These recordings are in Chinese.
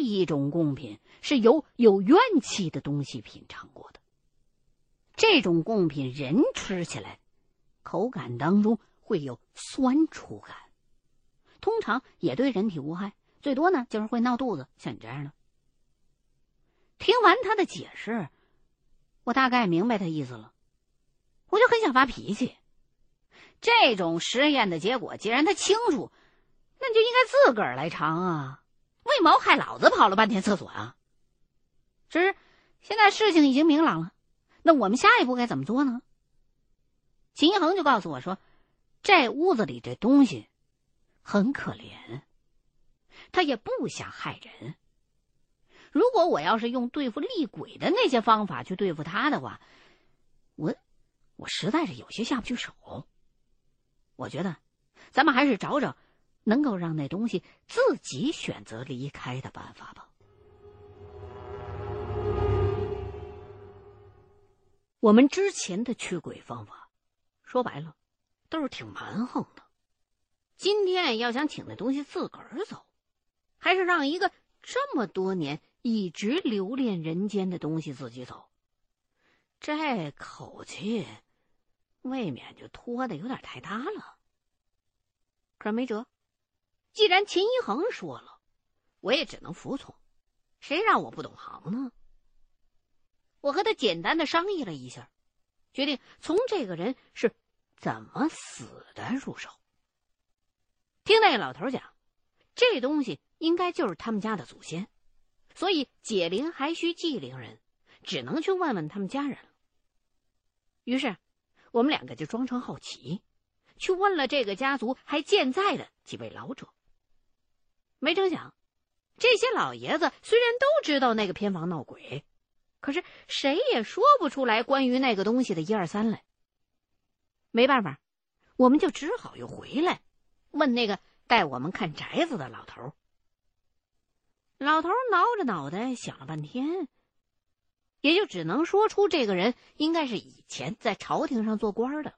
一种贡品是由有怨气的东西品尝过的。这种贡品人吃起来，口感当中会有酸楚感，通常也对人体无害，最多呢就是会闹肚子，像你这样的。听完他的解释，我大概明白他意思了，我就很想发脾气。这种实验的结果，既然他清楚，那就应该自个儿来尝啊！为毛害老子跑了半天厕所啊？只是现在事情已经明朗了，那我们下一步该怎么做呢？秦一恒就告诉我说：“这屋子里这东西很可怜，他也不想害人。如果我要是用对付厉鬼的那些方法去对付他的话，我我实在是有些下不去手。”我觉得，咱们还是找找能够让那东西自己选择离开的办法吧。我们之前的驱鬼方法，说白了，都是挺蛮横的。今天要想请那东西自个儿走，还是让一个这么多年一直留恋人间的东西自己走，这口气。未免就拖的有点太大了，可是没辙。既然秦一恒说了，我也只能服从。谁让我不懂行呢？我和他简单的商议了一下，决定从这个人是怎么死的入手。听那个老头讲，这东西应该就是他们家的祖先，所以解铃还需系铃人，只能去问问他们家人了。于是。我们两个就装成好奇，去问了这个家族还健在的几位老者。没成想，这些老爷子虽然都知道那个偏房闹鬼，可是谁也说不出来关于那个东西的一二三来。没办法，我们就只好又回来问那个带我们看宅子的老头。老头挠着脑袋想了半天。也就只能说出这个人应该是以前在朝廷上做官的。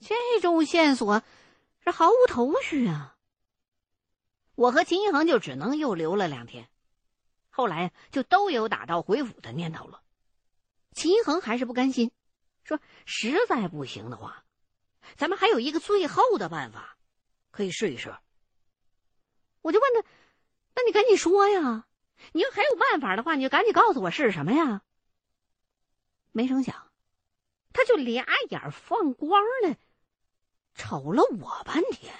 这种线索是毫无头绪啊！我和秦一恒就只能又留了两天，后来就都有打道回府的念头了。秦一恒还是不甘心，说：“实在不行的话，咱们还有一个最后的办法，可以试一试。”我就问他：“那你赶紧说呀！”你要还有办法的话，你就赶紧告诉我是什么呀？没成想，他就俩眼放光的瞅了我半天。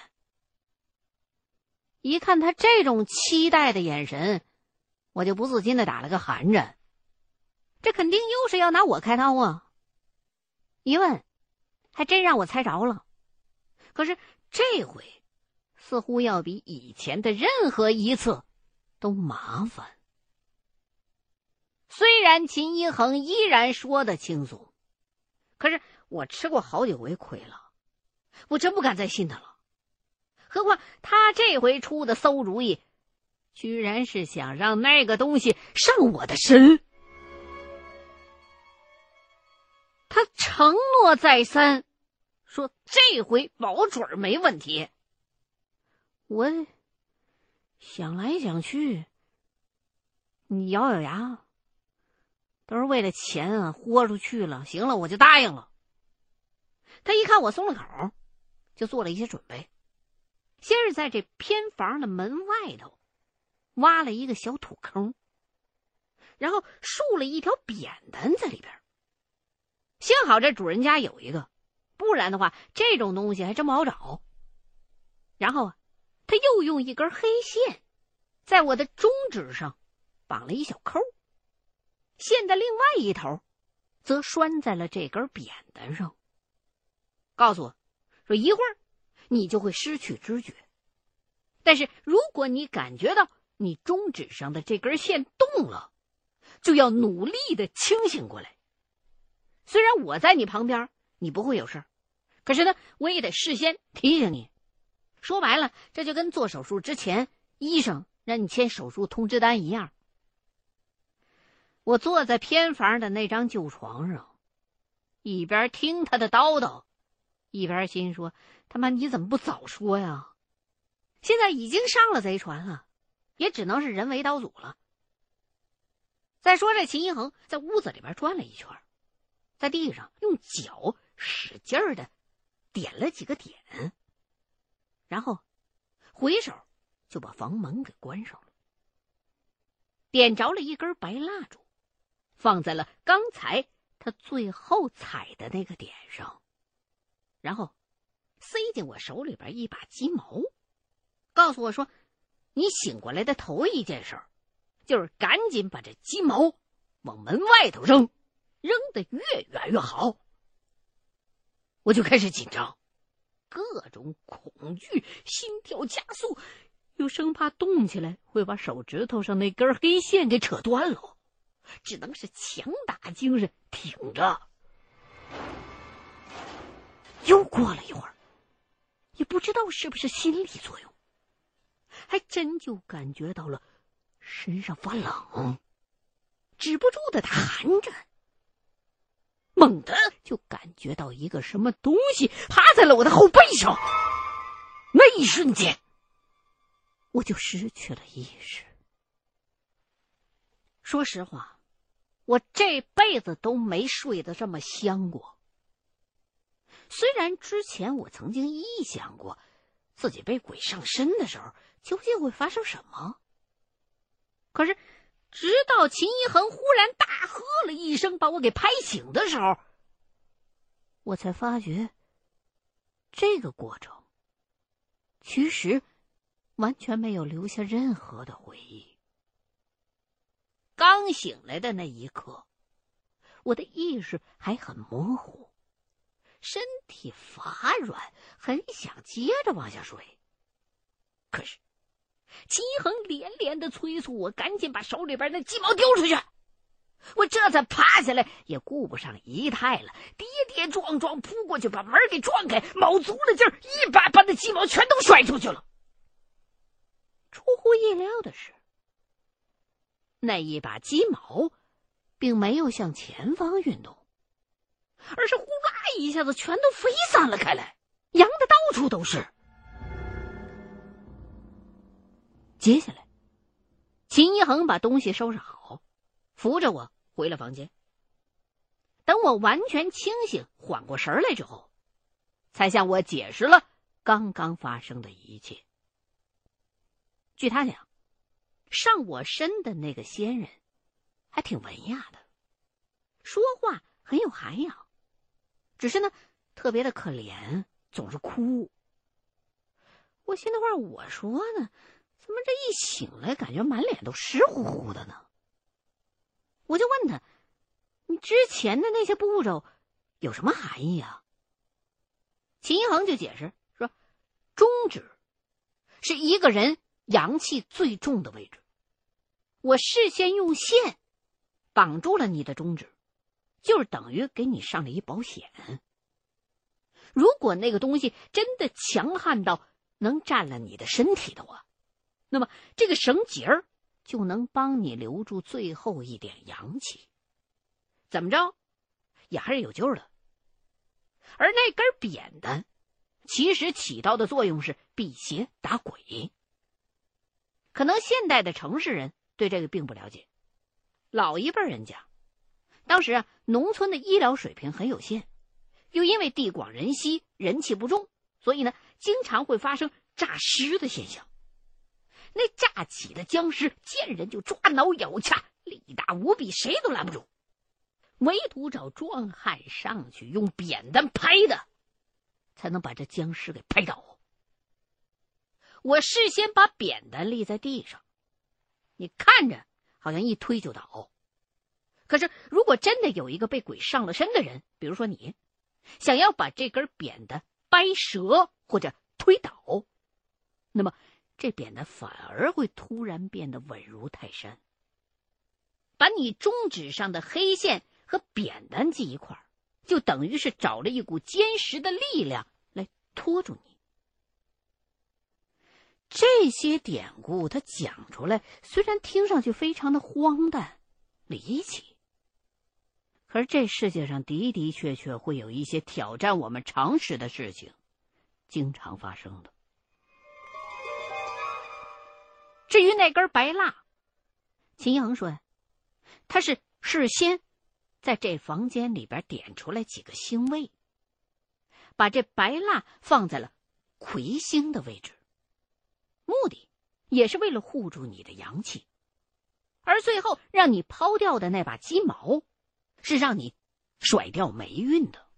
一看他这种期待的眼神，我就不自禁的打了个寒颤。这肯定又是要拿我开刀啊！一问，还真让我猜着了。可是这回，似乎要比以前的任何一次。都麻烦。虽然秦一恒依然说的轻松，可是我吃过好几回亏了，我真不敢再信他了。何况他这回出的馊主意，居然是想让那个东西上我的身。他承诺再三，说这回保准没问题。我。想来想去，你咬咬牙，都是为了钱啊，豁出去了。行了，我就答应了。他一看我松了口，就做了一些准备。先是在这偏房的门外头挖了一个小土坑，然后竖了一条扁担在里边。幸好这主人家有一个，不然的话，这种东西还真不好找。然后啊。他又用一根黑线，在我的中指上绑了一小扣，线的另外一头，则拴在了这根扁担上。告诉我，说一会儿你就会失去知觉，但是如果你感觉到你中指上的这根线动了，就要努力的清醒过来。虽然我在你旁边，你不会有事可是呢，我也得事先提醒你。说白了，这就跟做手术之前医生让你签手术通知单一样。我坐在偏房的那张旧床上，一边听他的叨叨，一边心说：“他妈，你怎么不早说呀？现在已经上了贼船了，也只能是人为刀俎了。再说这秦一恒在屋子里边转了一圈，在地上用脚使劲的点了几个点，然后回手就把房门给关上了，点着了一根白蜡烛，放在了刚才他最后踩的那个点上，然后塞进我手里边一把鸡毛，告诉我说：“你醒过来的头一件事。”就是赶紧把这鸡毛往门外头扔，扔的越远越好。我就开始紧张，各种恐惧，心跳加速，又生怕动起来会把手指头上那根黑线给扯断了，只能是强打精神挺着。又过了一会儿，也不知道是不是心理作用，还真就感觉到了。身上发冷，止不住的打寒着，猛地就感觉到一个什么东西趴在了我的后背上。那一瞬间，我就失去了意识。说实话，我这辈子都没睡得这么香过。虽然之前我曾经臆想过，自己被鬼上身的时候究竟会发生什么。可是，直到秦一恒忽然大喝了一声，把我给拍醒的时候，我才发觉，这个过程其实完全没有留下任何的回忆。刚醒来的那一刻，我的意识还很模糊，身体乏软，很想接着往下睡，可是。齐恒连连的催促我赶紧把手里边那鸡毛丢出去，我这才爬起来，也顾不上仪态了，跌跌撞撞扑过去，把门给撞开，卯足了劲儿，一把把那鸡毛全都甩出去了。出乎意料的是，那一把鸡毛并没有向前方运动，而是呼啦一下子全都飞散了开来，扬的到处都是。接下来，秦一恒把东西收拾好，扶着我回了房间。等我完全清醒、缓过神来之后，才向我解释了刚刚发生的一切。据他讲，上我身的那个仙人还挺文雅的，说话很有涵养，只是呢，特别的可怜，总是哭。我心里话，我说呢。怎么这一醒来，感觉满脸都湿乎乎的呢？我就问他：“你之前的那些步骤有什么含义啊？”秦一恒就解释说：“中指是一个人阳气最重的位置，我事先用线绑住了你的中指，就是等于给你上了一保险。如果那个东西真的强悍到能占了你的身体的话。”那么，这个绳结儿就能帮你留住最后一点阳气，怎么着，也还是有救的。而那根扁担，其实起到的作用是辟邪打鬼。可能现代的城市人对这个并不了解，老一辈人讲，当时啊，农村的医疗水平很有限，又因为地广人稀，人气不重，所以呢，经常会发生诈尸的现象。那诈起的僵尸见人就抓挠咬掐，力大无比，谁都拦不住。唯独找壮汉上去用扁担拍的，才能把这僵尸给拍倒。我事先把扁担立在地上，你看着好像一推就倒。可是如果真的有一个被鬼上了身的人，比如说你，想要把这根扁担掰折或者推倒，那么。这扁担反而会突然变得稳如泰山，把你中指上的黑线和扁担系一块儿，就等于是找了一股坚实的力量来拖住你。这些典故他讲出来，虽然听上去非常的荒诞、离奇，可是这世界上的的确确会有一些挑战我们常识的事情，经常发生的。至于那根白蜡，秦一恒说呀，他是事先在这房间里边点出来几个星位，把这白蜡放在了魁星的位置，目的也是为了护住你的阳气。而最后让你抛掉的那把鸡毛，是让你甩掉霉运的。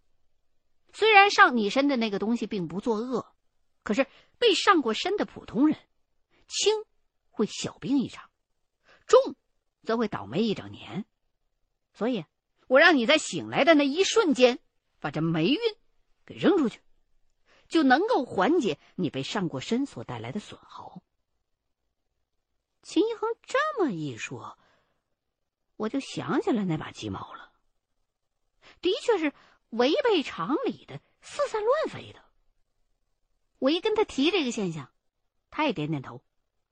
虽然上你身的那个东西并不作恶，可是被上过身的普通人，轻会小病一场，重则会倒霉一整年。所以，我让你在醒来的那一瞬间，把这霉运给扔出去，就能够缓解你被上过身所带来的损耗。秦一恒这么一说，我就想起来那把鸡毛了。的确是违背常理的，四散乱飞的。我一跟他提这个现象，他也点点头，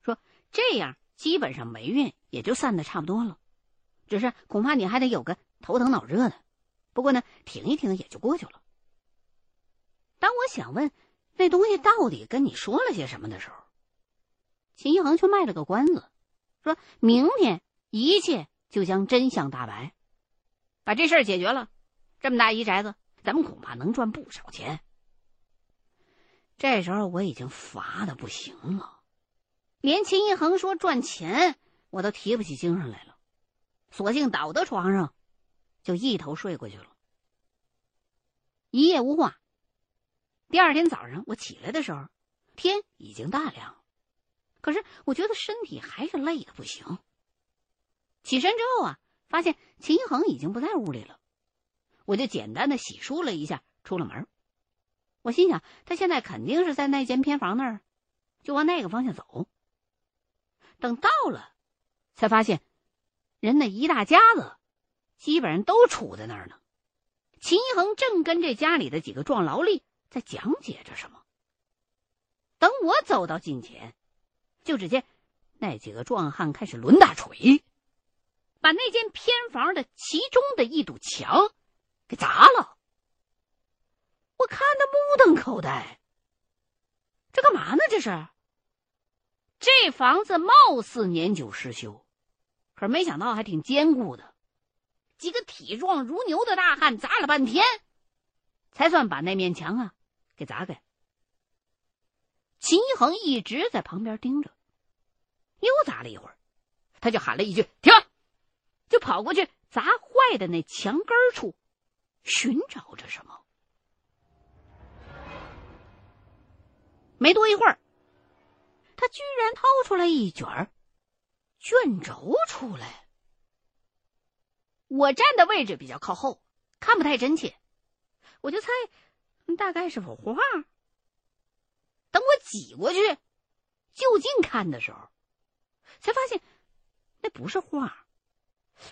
说：“这样基本上霉运也就散的差不多了，只是恐怕你还得有个头疼脑热的。不过呢，停一停也就过去了。”当我想问那东西到底跟你说了些什么的时候，秦一恒却卖了个关子，说明天一切就将真相大白，把这事儿解决了，这么大一宅子，咱们恐怕能赚不少钱。这时候我已经乏的不行了，连秦一恒说赚钱，我都提不起精神来了，索性倒到床上，就一头睡过去了。一夜无话。第二天早上我起来的时候，天已经大亮。可是我觉得身体还是累的不行。起身之后啊，发现秦一恒已经不在屋里了，我就简单的洗漱了一下，出了门。我心想，他现在肯定是在那间偏房那儿，就往那个方向走。等到了，才发现人那一大家子基本上都杵在那儿呢。秦一恒正跟这家里的几个壮劳力在讲解着什么。等我走到近前。就只见那几个壮汉开始抡大锤，把那间偏房的其中的一堵墙给砸了。我看的目瞪口呆，这干嘛呢？这是？这房子貌似年久失修，可是没想到还挺坚固的。几个体壮如牛的大汉砸了半天，才算把那面墙啊给砸开。秦一恒一直在旁边盯着，又砸了一会儿，他就喊了一句“停”，就跑过去砸坏的那墙根处，寻找着什么。没多一会儿，他居然掏出来一卷卷轴出来。我站的位置比较靠后，看不太真切，我就猜大概是幅画。等我挤过去，就近看的时候，才发现那不是画，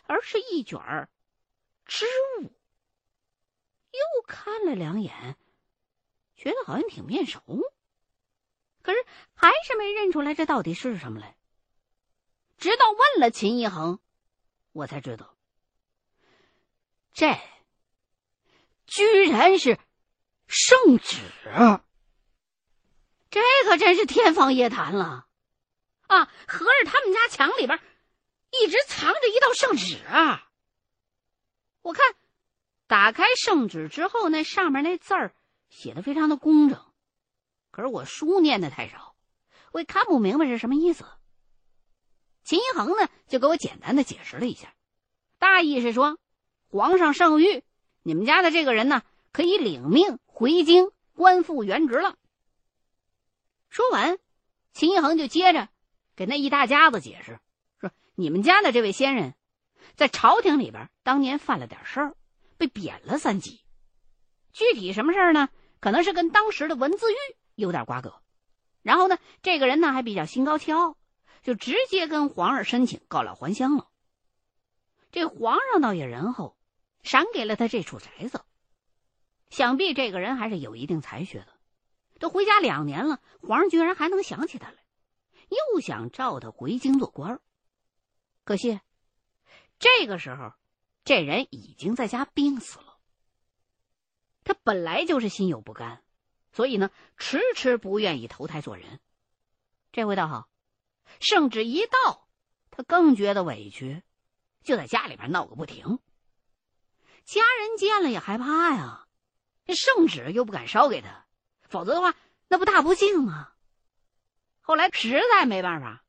而是一卷织物。又看了两眼，觉得好像挺面熟，可是还是没认出来这到底是什么来。直到问了秦一恒，我才知道，这居然是圣旨。这可真是天方夜谭了，啊！合着他们家墙里边一直藏着一道圣旨啊！我看打开圣旨之后，那上面那字儿写的非常的工整，可是我书念的太少，我也看不明白是什么意思。秦一恒呢，就给我简单的解释了一下，大意是说，皇上圣谕，你们家的这个人呢，可以领命回京，官复原职了。说完，秦一恒就接着给那一大家子解释说：“你们家的这位先人，在朝廷里边当年犯了点事儿，被贬了三级。具体什么事儿呢？可能是跟当时的文字狱有点瓜葛。然后呢，这个人呢还比较心高气傲，就直接跟皇上申请告老还乡了。这皇上倒也仁厚，赏给了他这处宅子。想必这个人还是有一定才学的。”都回家两年了，皇上居然还能想起他来，又想召他回京做官可惜，这个时候，这人已经在家病死了。他本来就是心有不甘，所以呢，迟迟不愿意投胎做人。这回倒好，圣旨一到，他更觉得委屈，就在家里边闹个不停。家人见了也害怕呀，这圣旨又不敢烧给他，否则的话，那不大不幸吗？后来实在没办法，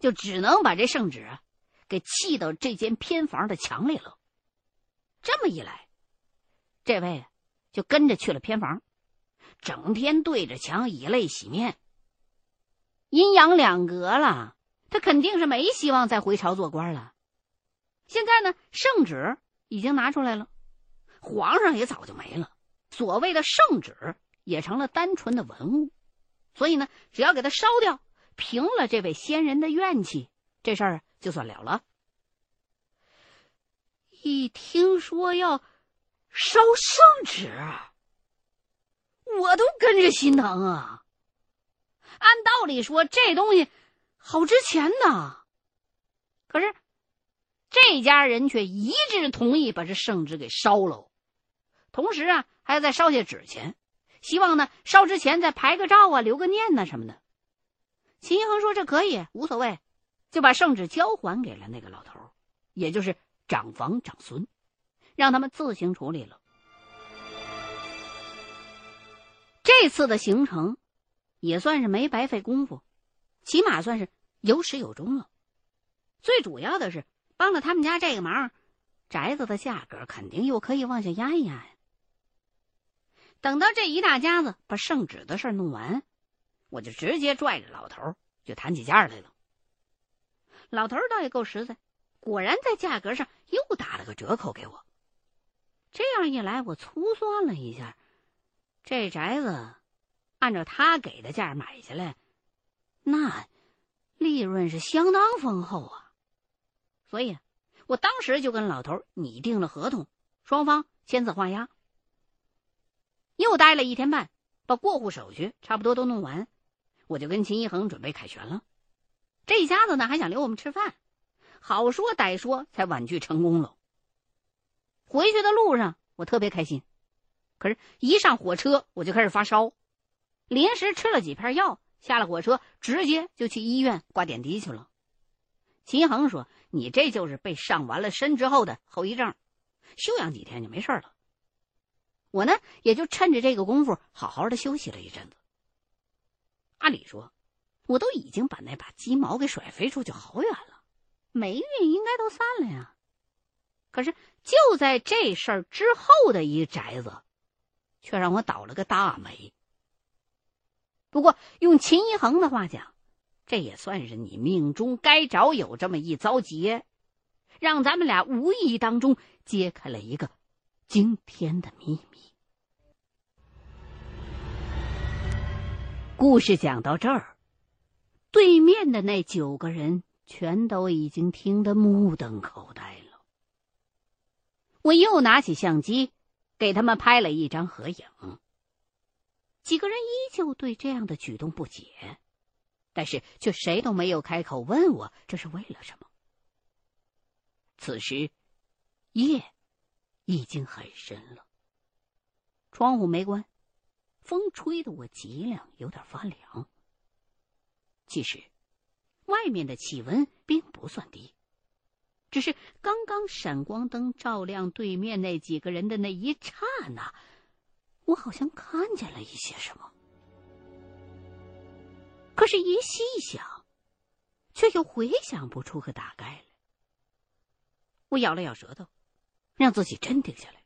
就只能把这圣旨给砌到这间偏房的墙里了。这么一来，这位就跟着去了偏房，整天对着墙以泪洗面。阴阳两隔了，他肯定是没希望再回朝做官了。现在呢，圣旨已经拿出来了，皇上也早就没了，所谓的圣旨也成了单纯的文物。所以呢，只要给他烧掉，平了这位先人的怨气，这事儿就算了了。一听说要烧圣旨，我都跟着心疼啊。按道理说，这东西好值钱呐。可是这家人却一致同意把这圣旨给烧了，同时啊，还要再烧些纸钱，希望呢烧之前再拍个照啊，留个念呐什么的。秦一恒说：“这可以，无所谓。”就把圣旨交还给了那个老头，也就是长房长孙，让他们自行处理了。这次的行程。也算是没白费功夫，起码算是有始有终了。最主要的是帮了他们家这个忙，宅子的价格肯定又可以往下压一压呀。等到这一大家子把圣旨的事弄完，我就直接拽着老头就谈起价来了。老头倒也够实在，果然在价格上又打了个折扣给我。这样一来，我粗算了一下，这宅子。按照他给的价买下来，那利润是相当丰厚啊！所以，我当时就跟老头拟定了合同，双方签字画押。又待了一天半，把过户手续差不多都弄完，我就跟秦一恒准备凯旋了。这一家子呢还想留我们吃饭，好说歹说才婉拒成功了。回去的路上我特别开心，可是，一上火车我就开始发烧。临时吃了几片药，下了火车，直接就去医院挂点滴去了。秦恒说：“你这就是被上完了身之后的后遗症，休养几天就没事了。”我呢，也就趁着这个功夫好好的休息了一阵子。按理说，我都已经把那把鸡毛给甩飞出去好远了，霉运应该都散了呀。可是就在这事儿之后的一宅子，却让我倒了个大霉。不过，用秦一恒的话讲，这也算是你命中该着有这么一遭劫，让咱们俩无意当中揭开了一个惊天的秘密。故事讲到这儿，对面的那九个人全都已经听得目瞪口呆了。我又拿起相机，给他们拍了一张合影。几个人依旧对这样的举动不解，但是却谁都没有开口问我这是为了什么。此时，夜已经很深了，窗户没关，风吹得我脊梁有点发凉。其实，外面的气温并不算低，只是刚刚闪光灯照亮对面那几个人的那一刹那。我好像看见了一些什么，可是，一细想，却又回想不出个大概来。我咬了咬舌头，让自己镇定下来。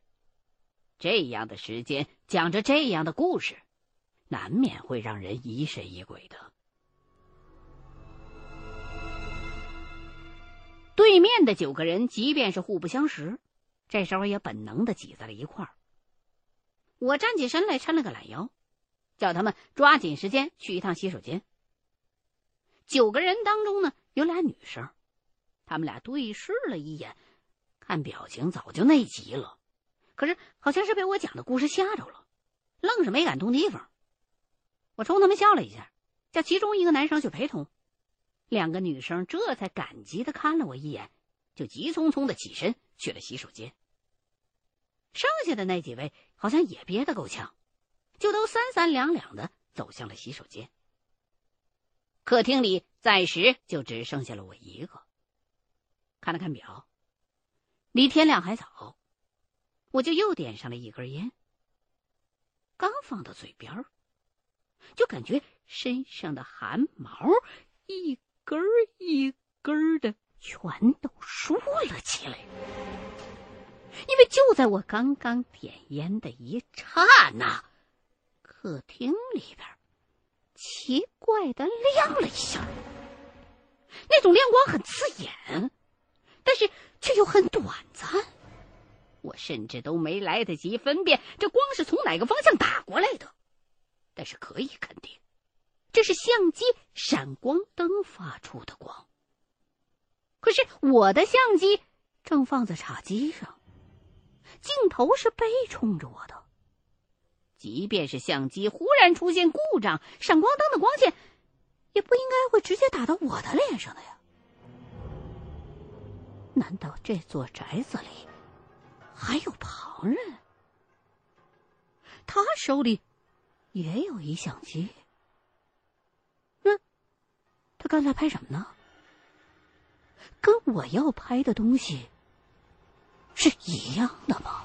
这样的时间讲着这样的故事，难免会让人疑神疑鬼的。对面的九个人，即便是互不相识，这时候也本能的挤在了一块儿。我站起身来，抻了个懒腰，叫他们抓紧时间去一趟洗手间。九个人当中呢，有俩女生，他们俩对视了一眼，看表情早就内急了，可是好像是被我讲的故事吓着了，愣是没敢动地方。我冲他们笑了一下，叫其中一个男生去陪同。两个女生这才感激的看了我一眼，就急匆匆的起身去了洗手间。剩下的那几位好像也憋得够呛，就都三三两两的走向了洗手间。客厅里暂时就只剩下了我一个。看了看表，离天亮还早，我就又点上了一根烟。刚放到嘴边就感觉身上的汗毛一根一根的全都竖了起来。因为就在我刚刚点烟的一刹那，客厅里边奇怪的亮了一下，那种亮光很刺眼，但是却又很短暂。我甚至都没来得及分辨这光是从哪个方向打过来的，但是可以肯定，这是相机闪光灯发出的光。可是我的相机正放在茶几上。镜头是背冲着我的，即便是相机忽然出现故障，闪光灯的光线也不应该会直接打到我的脸上的呀。难道这座宅子里还有旁人？他手里也有一相机？他刚才拍什么呢？跟我要拍的东西？是一样的吗？